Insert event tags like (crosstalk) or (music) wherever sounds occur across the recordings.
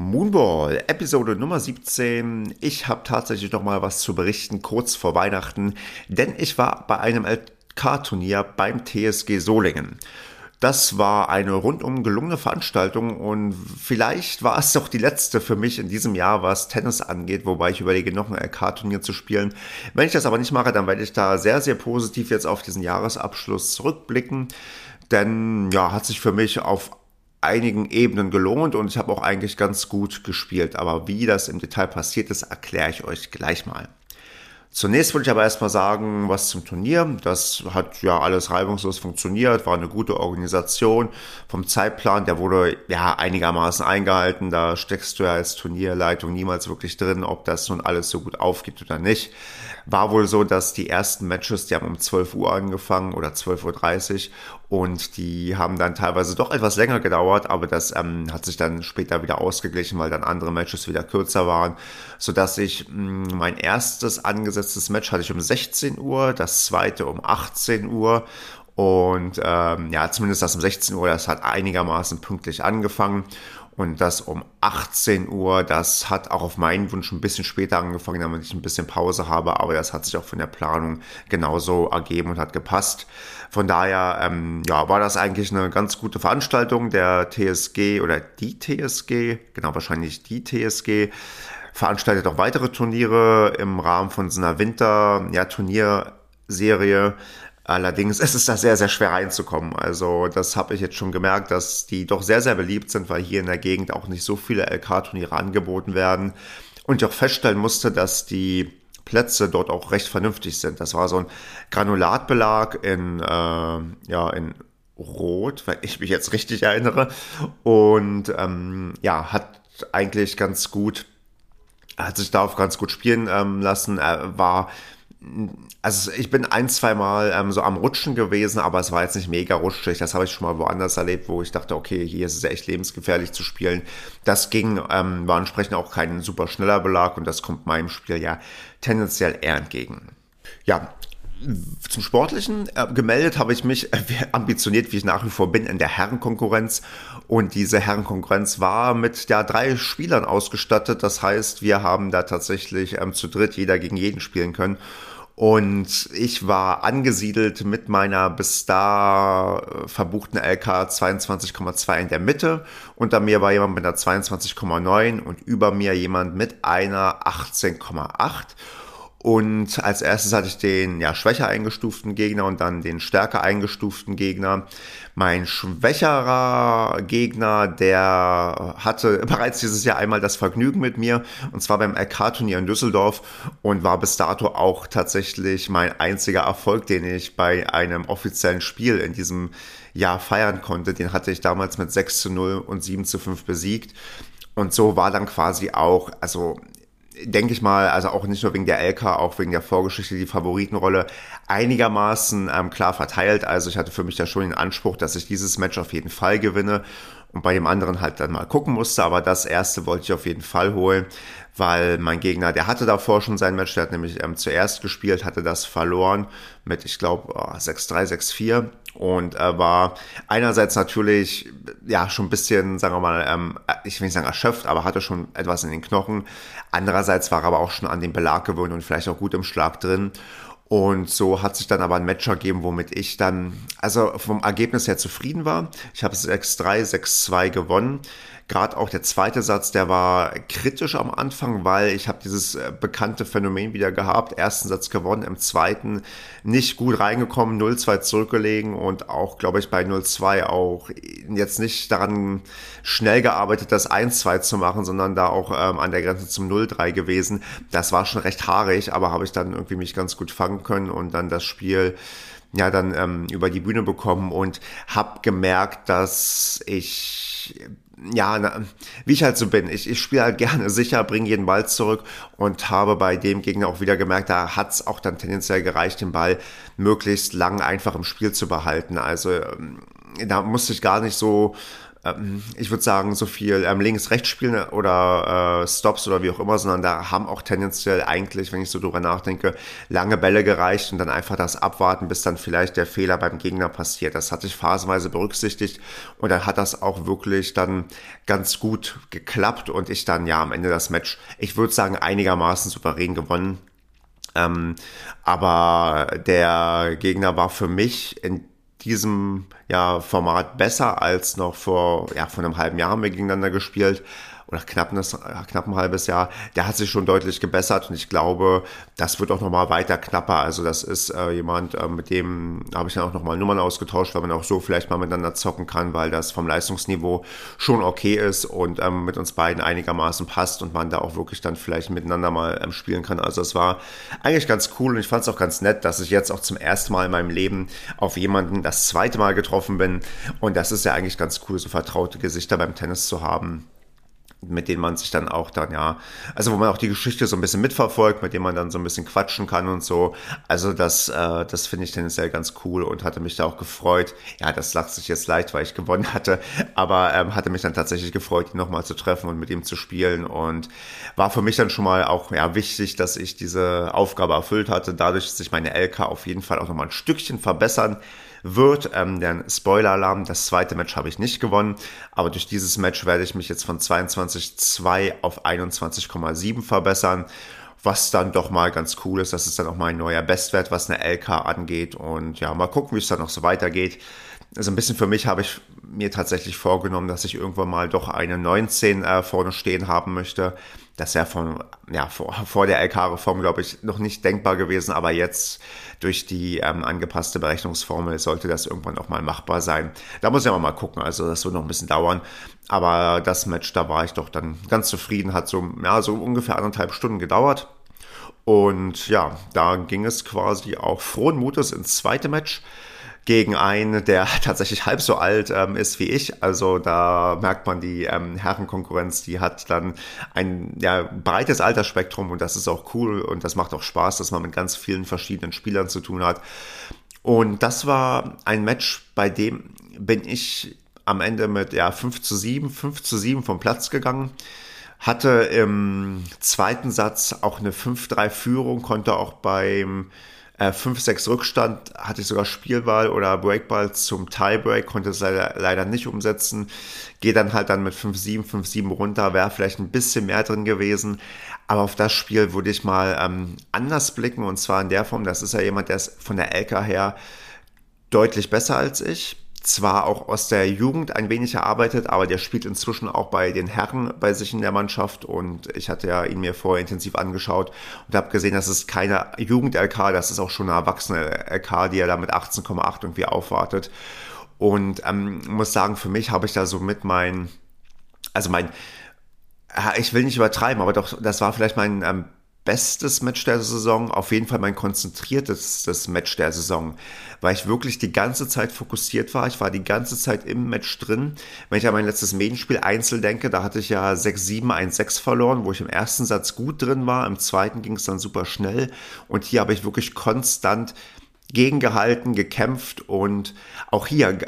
Moonball, Episode Nummer 17. Ich habe tatsächlich noch mal was zu berichten, kurz vor Weihnachten, denn ich war bei einem LK-Turnier beim TSG Solingen. Das war eine rundum gelungene Veranstaltung und vielleicht war es doch die letzte für mich in diesem Jahr, was Tennis angeht, wobei ich überlege, noch ein LK-Turnier zu spielen. Wenn ich das aber nicht mache, dann werde ich da sehr, sehr positiv jetzt auf diesen Jahresabschluss zurückblicken. Denn ja, hat sich für mich auf einigen Ebenen gelohnt und ich habe auch eigentlich ganz gut gespielt. Aber wie das im Detail passiert ist, erkläre ich euch gleich mal. Zunächst würde ich aber erstmal sagen, was zum Turnier. Das hat ja alles reibungslos funktioniert, war eine gute Organisation. Vom Zeitplan, der wurde ja einigermaßen eingehalten. Da steckst du ja als Turnierleitung niemals wirklich drin, ob das nun alles so gut aufgeht oder nicht. War wohl so, dass die ersten Matches, die haben um 12 Uhr angefangen oder 12.30 Uhr und die haben dann teilweise doch etwas länger gedauert, aber das ähm, hat sich dann später wieder ausgeglichen, weil dann andere Matches wieder kürzer waren, sodass ich mh, hm, mein erstes angesetztes Match hatte ich um 16 Uhr, das zweite um 18 Uhr und ähm, ja, zumindest das um 16 Uhr, das hat einigermaßen pünktlich angefangen. Und das um 18 Uhr, das hat auch auf meinen Wunsch ein bisschen später angefangen, damit ich ein bisschen Pause habe, aber das hat sich auch von der Planung genauso ergeben und hat gepasst. Von daher, ähm, ja, war das eigentlich eine ganz gute Veranstaltung. Der TSG oder die TSG, genau wahrscheinlich die TSG, veranstaltet auch weitere Turniere im Rahmen von so einer Winter-Turnierserie. Allerdings ist es da sehr, sehr schwer reinzukommen. Also das habe ich jetzt schon gemerkt, dass die doch sehr, sehr beliebt sind, weil hier in der Gegend auch nicht so viele LK-Turniere angeboten werden. Und ich auch feststellen musste, dass die Plätze dort auch recht vernünftig sind. Das war so ein Granulatbelag in, äh, ja, in Rot, wenn ich mich jetzt richtig erinnere. Und ähm, ja, hat eigentlich ganz gut, hat sich darauf ganz gut spielen ähm, lassen. Er war also ich bin ein, zwei Mal ähm, so am Rutschen gewesen, aber es war jetzt nicht mega rutschig. Das habe ich schon mal woanders erlebt, wo ich dachte, okay, hier ist es echt lebensgefährlich zu spielen. Das ging, ähm, war entsprechend auch kein super schneller Belag und das kommt meinem Spiel ja tendenziell eher entgegen. Ja, zum Sportlichen äh, gemeldet habe ich mich, äh, ambitioniert wie ich nach wie vor bin, in der Herrenkonkurrenz. Und diese Herrenkonkurrenz war mit ja, drei Spielern ausgestattet. Das heißt, wir haben da tatsächlich ähm, zu dritt jeder gegen jeden spielen können. Und ich war angesiedelt mit meiner bis da äh, verbuchten LK 22,2 in der Mitte. Unter mir war jemand mit einer 22,9 und über mir jemand mit einer 18,8. Und als erstes hatte ich den ja, schwächer eingestuften Gegner und dann den stärker eingestuften Gegner. Mein schwächerer Gegner, der hatte (laughs) bereits dieses Jahr einmal das Vergnügen mit mir, und zwar beim LK-Turnier in Düsseldorf und war bis dato auch tatsächlich mein einziger Erfolg, den ich bei einem offiziellen Spiel in diesem Jahr feiern konnte. Den hatte ich damals mit 6 zu 0 und 7 zu 5 besiegt. Und so war dann quasi auch, also denke ich mal, also auch nicht nur wegen der LK, auch wegen der Vorgeschichte, die Favoritenrolle einigermaßen ähm, klar verteilt. Also ich hatte für mich da schon den Anspruch, dass ich dieses Match auf jeden Fall gewinne und bei dem anderen halt dann mal gucken musste. Aber das erste wollte ich auf jeden Fall holen, weil mein Gegner, der hatte davor schon sein Match, der hat nämlich ähm, zuerst gespielt, hatte das verloren mit, ich glaube, oh, 6-3, 6-4 und äh, war einerseits natürlich ja schon ein bisschen, sagen wir mal, ähm, ich will nicht sagen erschöpft, aber hatte schon etwas in den Knochen. Andererseits war er aber auch schon an den Belag gewöhnt und vielleicht auch gut im Schlag drin. Und so hat sich dann aber ein Match ergeben, womit ich dann, also vom Ergebnis her zufrieden war. Ich habe 6-3, 6-2 gewonnen gerade auch der zweite Satz, der war kritisch am Anfang, weil ich habe dieses äh, bekannte Phänomen wieder gehabt. Ersten Satz gewonnen, im zweiten nicht gut reingekommen, 0-2 zurückgelegen und auch, glaube ich, bei 0-2 auch jetzt nicht daran schnell gearbeitet, das 1-2 zu machen, sondern da auch ähm, an der Grenze zum 0-3 gewesen. Das war schon recht haarig, aber habe ich dann irgendwie mich ganz gut fangen können und dann das Spiel ja dann ähm, über die Bühne bekommen und habe gemerkt, dass ich ja, na, wie ich halt so bin. Ich, ich spiele halt gerne sicher, bringe jeden Ball zurück und habe bei dem Gegner auch wieder gemerkt, da hat's auch dann tendenziell gereicht, den Ball möglichst lang einfach im Spiel zu behalten. Also ähm, da musste ich gar nicht so ähm, ich würde sagen, so viel ähm, links-rechts spielen oder äh, Stops oder wie auch immer, sondern da haben auch tendenziell eigentlich, wenn ich so drüber nachdenke, lange Bälle gereicht und dann einfach das abwarten, bis dann vielleicht der Fehler beim Gegner passiert. Das hatte ich phasenweise berücksichtigt und dann hat das auch wirklich dann ganz gut geklappt und ich dann ja am Ende das Match, ich würde sagen, einigermaßen souverän gewonnen. Ähm, aber der Gegner war für mich in diesem ja, Format besser als noch vor, ja, vor einem halben Jahr haben wir gegeneinander gespielt oder knapp, ein, knapp ein halbes Jahr, der hat sich schon deutlich gebessert und ich glaube, das wird auch nochmal weiter knapper. Also das ist äh, jemand, äh, mit dem habe ich dann auch nochmal Nummern ausgetauscht, weil man auch so vielleicht mal miteinander zocken kann, weil das vom Leistungsniveau schon okay ist und ähm, mit uns beiden einigermaßen passt und man da auch wirklich dann vielleicht miteinander mal ähm, spielen kann. Also es war eigentlich ganz cool und ich fand es auch ganz nett, dass ich jetzt auch zum ersten Mal in meinem Leben auf jemanden das zweite Mal getroffen bin und das ist ja eigentlich ganz cool, so vertraute Gesichter beim Tennis zu haben mit denen man sich dann auch dann, ja, also wo man auch die Geschichte so ein bisschen mitverfolgt, mit denen man dann so ein bisschen quatschen kann und so. Also das, äh, das finde ich tendenziell ganz cool und hatte mich da auch gefreut. Ja, das lacht sich jetzt leicht, weil ich gewonnen hatte, aber ähm, hatte mich dann tatsächlich gefreut, ihn nochmal zu treffen und mit ihm zu spielen und war für mich dann schon mal auch, ja, wichtig, dass ich diese Aufgabe erfüllt hatte, dadurch, dass sich meine LK auf jeden Fall auch nochmal ein Stückchen verbessern wird. Ähm, denn Spoiler-Alarm, das zweite Match habe ich nicht gewonnen, aber durch dieses Match werde ich mich jetzt von 22,2 auf 21,7 verbessern was dann doch mal ganz cool ist. Das ist dann auch mal ein neuer Bestwert, was eine LK angeht. Und ja, mal gucken, wie es dann noch so weitergeht. Also ein bisschen für mich habe ich mir tatsächlich vorgenommen, dass ich irgendwann mal doch eine 19 äh, vorne stehen haben möchte. Das wäre von, ja, vor, vor der LK-Reform, glaube ich, noch nicht denkbar gewesen, aber jetzt durch die ähm, angepasste Berechnungsformel sollte das irgendwann auch mal machbar sein. Da muss ich aber mal gucken, also das wird noch ein bisschen dauern. Aber das Match, da war ich doch dann ganz zufrieden, hat so, ja, so ungefähr anderthalb Stunden gedauert. Und ja, da ging es quasi auch frohen Mutes ins zweite Match gegen einen, der (laughs) tatsächlich halb so alt ähm, ist wie ich. Also da merkt man die ähm, Herrenkonkurrenz, die hat dann ein ja, breites Altersspektrum und das ist auch cool und das macht auch Spaß, dass man mit ganz vielen verschiedenen Spielern zu tun hat. Und das war ein Match, bei dem bin ich am Ende mit ja, 5 zu 7, 5 zu 7 vom Platz gegangen hatte im zweiten Satz auch eine 5-3-Führung, konnte auch beim äh, 5-6 Rückstand hatte ich sogar Spielball oder Breakball zum Tiebreak, konnte es leider, leider nicht umsetzen. Gehe dann halt dann mit 5-7, 5-7 runter, wäre vielleicht ein bisschen mehr drin gewesen. Aber auf das Spiel würde ich mal ähm, anders blicken und zwar in der Form, das ist ja jemand, der ist von der LK her deutlich besser als ich zwar auch aus der Jugend ein wenig erarbeitet, aber der spielt inzwischen auch bei den Herren bei sich in der Mannschaft und ich hatte ja ihn mir vorher intensiv angeschaut und habe gesehen, das ist keine Jugend-LK, das ist auch schon eine erwachsene LK, die er da mit 18,8 irgendwie aufwartet. Und ähm, muss sagen, für mich habe ich da so mit mein, also mein, ich will nicht übertreiben, aber doch, das war vielleicht mein ähm, bestes Match der Saison, auf jeden Fall mein konzentriertestes Match der Saison, weil ich wirklich die ganze Zeit fokussiert war. Ich war die ganze Zeit im Match drin. Wenn ich an mein letztes Medienspiel Einzel denke, da hatte ich ja 6-7, 1-6 verloren, wo ich im ersten Satz gut drin war, im zweiten ging es dann super schnell und hier habe ich wirklich konstant gegengehalten, gekämpft und auch hier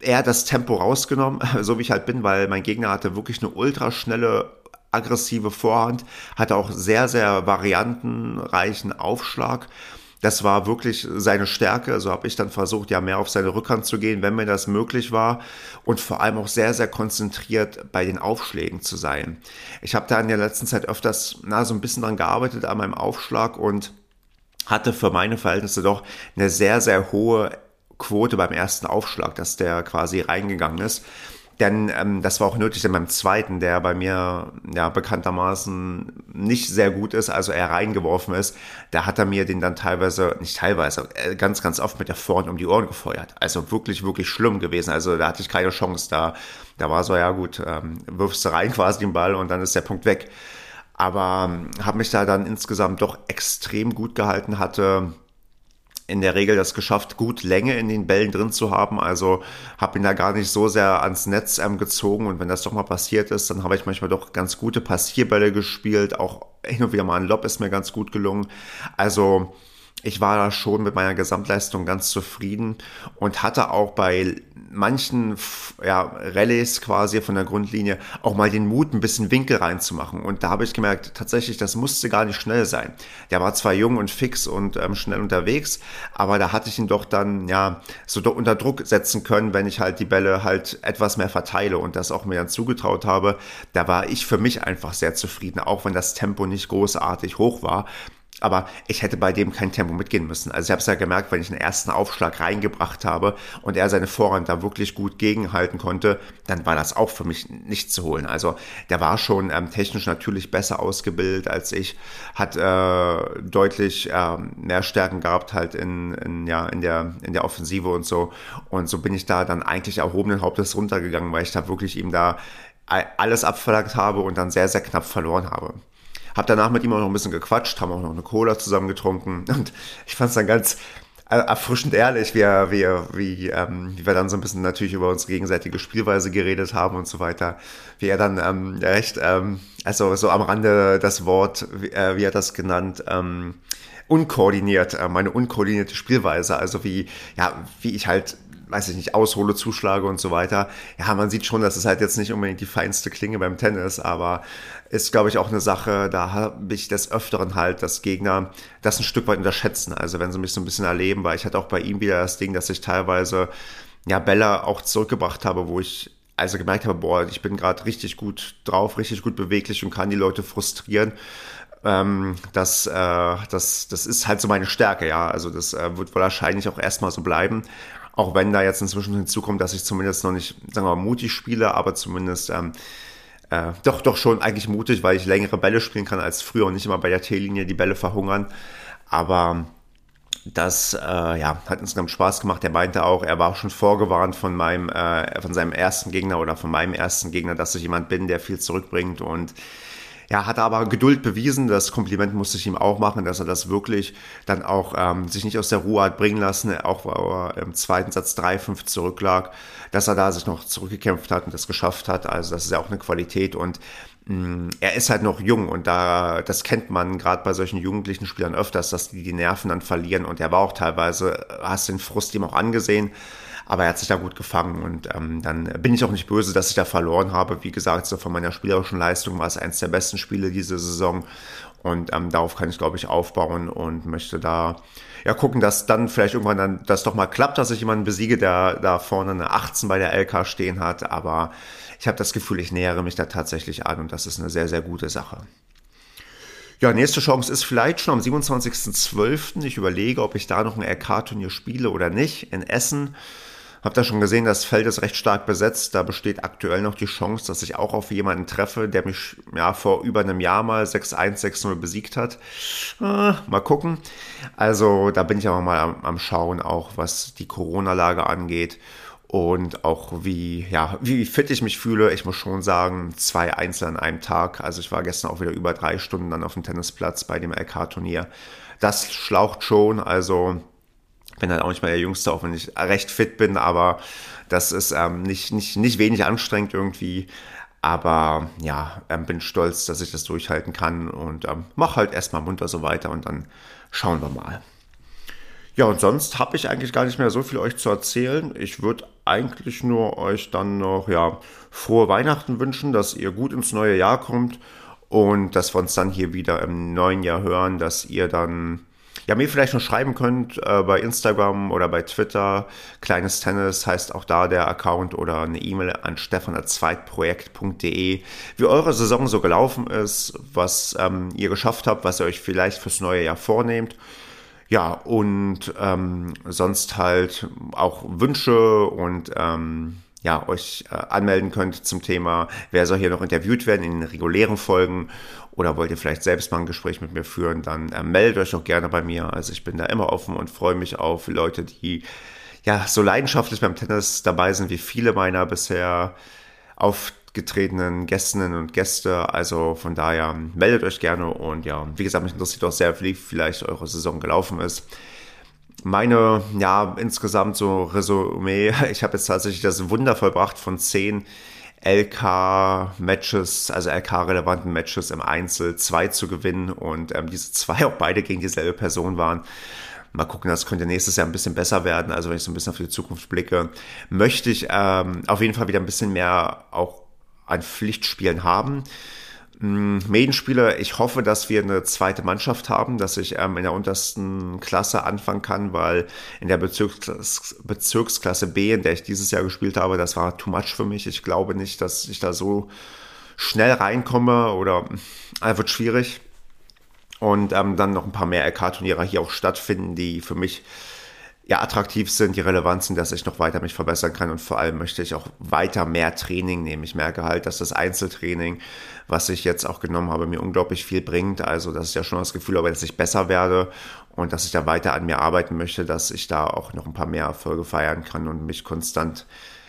eher das Tempo rausgenommen, (laughs) so wie ich halt bin, weil mein Gegner hatte wirklich eine ultraschnelle aggressive Vorhand, hatte auch sehr, sehr variantenreichen Aufschlag. Das war wirklich seine Stärke. Also habe ich dann versucht, ja mehr auf seine Rückhand zu gehen, wenn mir das möglich war. Und vor allem auch sehr, sehr konzentriert bei den Aufschlägen zu sein. Ich habe da in der letzten Zeit öfters na, so ein bisschen dran gearbeitet an meinem Aufschlag und hatte für meine Verhältnisse doch eine sehr, sehr hohe Quote beim ersten Aufschlag, dass der quasi reingegangen ist. Denn ähm, das war auch nötig in meinem zweiten, der bei mir ja bekanntermaßen nicht sehr gut ist, also er reingeworfen ist. Da hat er mir den dann teilweise, nicht teilweise, äh, ganz, ganz oft mit der Vorhand um die Ohren gefeuert. Also wirklich, wirklich schlimm gewesen. Also da hatte ich keine Chance. Da, da war so, ja gut, ähm, wirfst du rein (laughs) quasi den Ball und dann ist der Punkt weg. Aber ähm, habe mich da dann insgesamt doch extrem gut gehalten, hatte in der Regel das geschafft, gut Länge in den Bällen drin zu haben. Also habe ihn da gar nicht so sehr ans Netz ähm, gezogen. Und wenn das doch mal passiert ist, dann habe ich manchmal doch ganz gute Passierbälle gespielt. Auch hin und wieder mal ein Lob ist mir ganz gut gelungen. Also ich war da schon mit meiner Gesamtleistung ganz zufrieden und hatte auch bei manchen ja, Rallyes quasi von der Grundlinie auch mal den Mut, ein bisschen Winkel reinzumachen. Und da habe ich gemerkt, tatsächlich, das musste gar nicht schnell sein. Der war zwar jung und fix und ähm, schnell unterwegs, aber da hatte ich ihn doch dann ja so unter Druck setzen können, wenn ich halt die Bälle halt etwas mehr verteile und das auch mir dann zugetraut habe. Da war ich für mich einfach sehr zufrieden, auch wenn das Tempo nicht großartig hoch war. Aber ich hätte bei dem kein Tempo mitgehen müssen. Also ich habe es ja gemerkt, wenn ich einen ersten Aufschlag reingebracht habe und er seine Vorhand da wirklich gut gegenhalten konnte, dann war das auch für mich nicht zu holen. Also der war schon ähm, technisch natürlich besser ausgebildet als ich, hat äh, deutlich äh, mehr Stärken gehabt halt in, in, ja, in, der, in der Offensive und so. Und so bin ich da dann eigentlich erhobenen Hauptes runtergegangen, weil ich da wirklich ihm da alles abverlangt habe und dann sehr, sehr knapp verloren habe. Hab danach mit ihm auch noch ein bisschen gequatscht, haben auch noch eine Cola zusammen getrunken (laughs) und ich fand es dann ganz äh, erfrischend ehrlich, wie, wie, wie, ähm, wie wir dann so ein bisschen natürlich über unsere gegenseitige Spielweise geredet haben und so weiter. Wie er dann ähm, recht, ähm, also so am Rande das Wort, wie, äh, wie er das genannt, ähm, unkoordiniert, äh, meine unkoordinierte Spielweise, also wie, ja, wie ich halt weiß ich nicht, aushole, zuschlage und so weiter. Ja, man sieht schon, dass es halt jetzt nicht unbedingt die feinste Klinge beim Tennis, aber ist, glaube ich, auch eine Sache, da habe ich des Öfteren halt, dass Gegner das ein Stück weit unterschätzen. Also wenn sie mich so ein bisschen erleben, weil ich hatte auch bei ihm wieder das Ding, dass ich teilweise ja Bälle auch zurückgebracht habe, wo ich also gemerkt habe, boah, ich bin gerade richtig gut drauf, richtig gut beweglich und kann die Leute frustrieren. Ähm, das, äh, das, das ist halt so meine Stärke, ja. Also das äh, wird wahrscheinlich auch erstmal so bleiben. Auch wenn da jetzt inzwischen hinzukommt, dass ich zumindest noch nicht, sagen wir mal, mutig spiele, aber zumindest ähm, äh, doch, doch schon eigentlich mutig, weil ich längere Bälle spielen kann als früher und nicht immer bei der T-Linie die Bälle verhungern. Aber das äh, ja, hat insgesamt Spaß gemacht. Er meinte auch, er war schon vorgewarnt von meinem, äh, von seinem ersten Gegner oder von meinem ersten Gegner, dass ich jemand bin, der viel zurückbringt und ja, hat aber Geduld bewiesen. Das Kompliment musste ich ihm auch machen, dass er das wirklich dann auch ähm, sich nicht aus der Ruhe hat bringen lassen, auch weil er im zweiten Satz 3-5 zurücklag, dass er da sich noch zurückgekämpft hat und das geschafft hat. Also das ist ja auch eine Qualität und mm, er ist halt noch jung und da, das kennt man gerade bei solchen jugendlichen Spielern öfters, dass die die Nerven dann verlieren und er war auch teilweise, hast den Frust ihm auch angesehen, aber er hat sich da gut gefangen und ähm, dann bin ich auch nicht böse, dass ich da verloren habe. Wie gesagt, so von meiner spielerischen Leistung war es eines der besten Spiele diese Saison und ähm, darauf kann ich, glaube ich, aufbauen und möchte da ja gucken, dass dann vielleicht irgendwann dann das doch mal klappt, dass ich jemanden besiege, der da vorne eine 18 bei der LK stehen hat. Aber ich habe das Gefühl, ich nähere mich da tatsächlich an und das ist eine sehr, sehr gute Sache. Ja, nächste Chance ist vielleicht schon am 27.12. Ich überlege, ob ich da noch ein LK-Turnier spiele oder nicht in Essen. Hab da schon gesehen, das Feld ist recht stark besetzt. Da besteht aktuell noch die Chance, dass ich auch auf jemanden treffe, der mich ja vor über einem Jahr mal 6-1, 6-0 besiegt hat. Äh, mal gucken. Also da bin ich aber mal am, am Schauen, auch was die Corona-Lage angeht und auch wie, ja, wie fit ich mich fühle. Ich muss schon sagen, zwei Einzel an einem Tag. Also ich war gestern auch wieder über drei Stunden dann auf dem Tennisplatz bei dem LK-Turnier. Das schlaucht schon. Also bin halt auch nicht mal der Jüngste, auch wenn ich recht fit bin, aber das ist ähm, nicht, nicht, nicht wenig anstrengend irgendwie. Aber ja, ähm, bin stolz, dass ich das durchhalten kann und ähm, mach halt erstmal munter so weiter und dann schauen wir mal. Ja, und sonst habe ich eigentlich gar nicht mehr so viel euch zu erzählen. Ich würde eigentlich nur euch dann noch ja, frohe Weihnachten wünschen, dass ihr gut ins neue Jahr kommt und dass wir uns dann hier wieder im neuen Jahr hören, dass ihr dann ja, mir vielleicht noch schreiben könnt äh, bei Instagram oder bei Twitter. Kleines Tennis heißt auch da der Account oder eine E-Mail an stefan.zweitprojekt.de, wie eure Saison so gelaufen ist, was ähm, ihr geschafft habt, was ihr euch vielleicht fürs neue Jahr vornehmt. Ja, und ähm, sonst halt auch Wünsche und ähm, ja, euch äh, anmelden könnt zum Thema, wer soll hier noch interviewt werden in den regulären Folgen oder wollt ihr vielleicht selbst mal ein Gespräch mit mir führen, dann äh, meldet euch auch gerne bei mir. Also ich bin da immer offen und freue mich auf Leute, die ja so leidenschaftlich beim Tennis dabei sind wie viele meiner bisher aufgetretenen Gästinnen und Gäste. Also von daher meldet euch gerne und ja, wie gesagt, mich interessiert auch sehr, wie vielleicht eure Saison gelaufen ist. Meine, ja, insgesamt so Resümee, (laughs) ich habe jetzt tatsächlich das Wunder vollbracht von zehn LK-Matches, also LK-relevanten Matches im Einzel zwei zu gewinnen und ähm, diese zwei auch beide gegen dieselbe Person waren. Mal gucken, das könnte nächstes Jahr ein bisschen besser werden. Also wenn ich so ein bisschen auf die Zukunft blicke, möchte ich ähm, auf jeden Fall wieder ein bisschen mehr auch an Pflichtspielen haben. Mm, Medienspieler, ich hoffe, dass wir eine zweite Mannschaft haben, dass ich ähm, in der untersten Klasse anfangen kann, weil in der Bezirks Bezirksklasse B, in der ich dieses Jahr gespielt habe, das war too much für mich. Ich glaube nicht, dass ich da so schnell reinkomme oder äh, wird schwierig. Und ähm, dann noch ein paar mehr LK-Turniere hier auch stattfinden, die für mich ja, attraktiv sind, die relevant sind, dass ich noch weiter mich verbessern kann und vor allem möchte ich auch weiter mehr Training nehmen. Ich merke halt, dass das Einzeltraining, was ich jetzt auch genommen habe, mir unglaublich viel bringt. Also das ist ja schon das Gefühl, aber dass ich besser werde und dass ich da weiter an mir arbeiten möchte, dass ich da auch noch ein paar mehr Erfolge feiern kann und mich konstant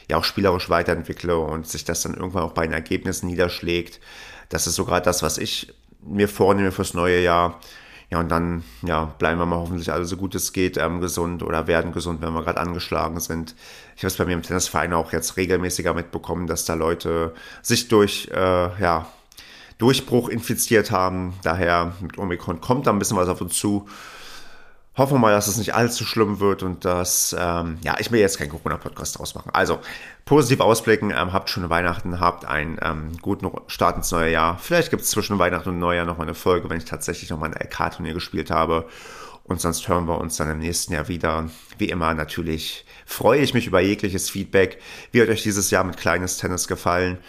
ja auch spielerisch weiterentwickle und sich das dann irgendwann auch bei den Ergebnissen niederschlägt. Das ist sogar das, was ich mir vornehme fürs neue Jahr ja, und dann ja, bleiben wir mal hoffentlich alle so gut es geht ähm, gesund oder werden gesund, wenn wir gerade angeschlagen sind. Ich habe es bei mir im Tennisverein auch jetzt regelmäßiger mitbekommen, dass da Leute sich durch äh, ja, Durchbruch infiziert haben. Daher mit Omikron kommt da ein bisschen was auf uns zu. Hoffen wir mal, dass es nicht allzu schlimm wird und dass, ähm, ja, ich will jetzt keinen Corona-Podcast draus machen. Also, positiv ausblicken, ähm, habt schöne Weihnachten, habt einen ähm, guten Start ins neue Jahr. Vielleicht gibt es zwischen Weihnachten und Neujahr nochmal eine Folge, wenn ich tatsächlich nochmal ein LK-Turnier gespielt habe. Und sonst hören wir uns dann im nächsten Jahr wieder. Wie immer natürlich freue ich mich über jegliches Feedback. Wie hat euch dieses Jahr mit kleines Tennis gefallen?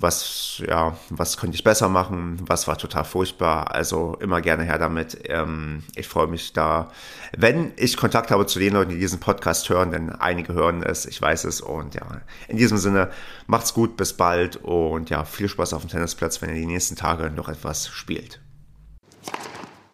Was, ja, was könnte ich besser machen, was war total furchtbar. Also immer gerne her damit. Ähm, ich freue mich da, wenn ich Kontakt habe zu den Leuten, die diesen Podcast hören, denn einige hören es, ich weiß es. Und ja, in diesem Sinne, macht's gut, bis bald und ja, viel Spaß auf dem Tennisplatz, wenn ihr die nächsten Tage noch etwas spielt.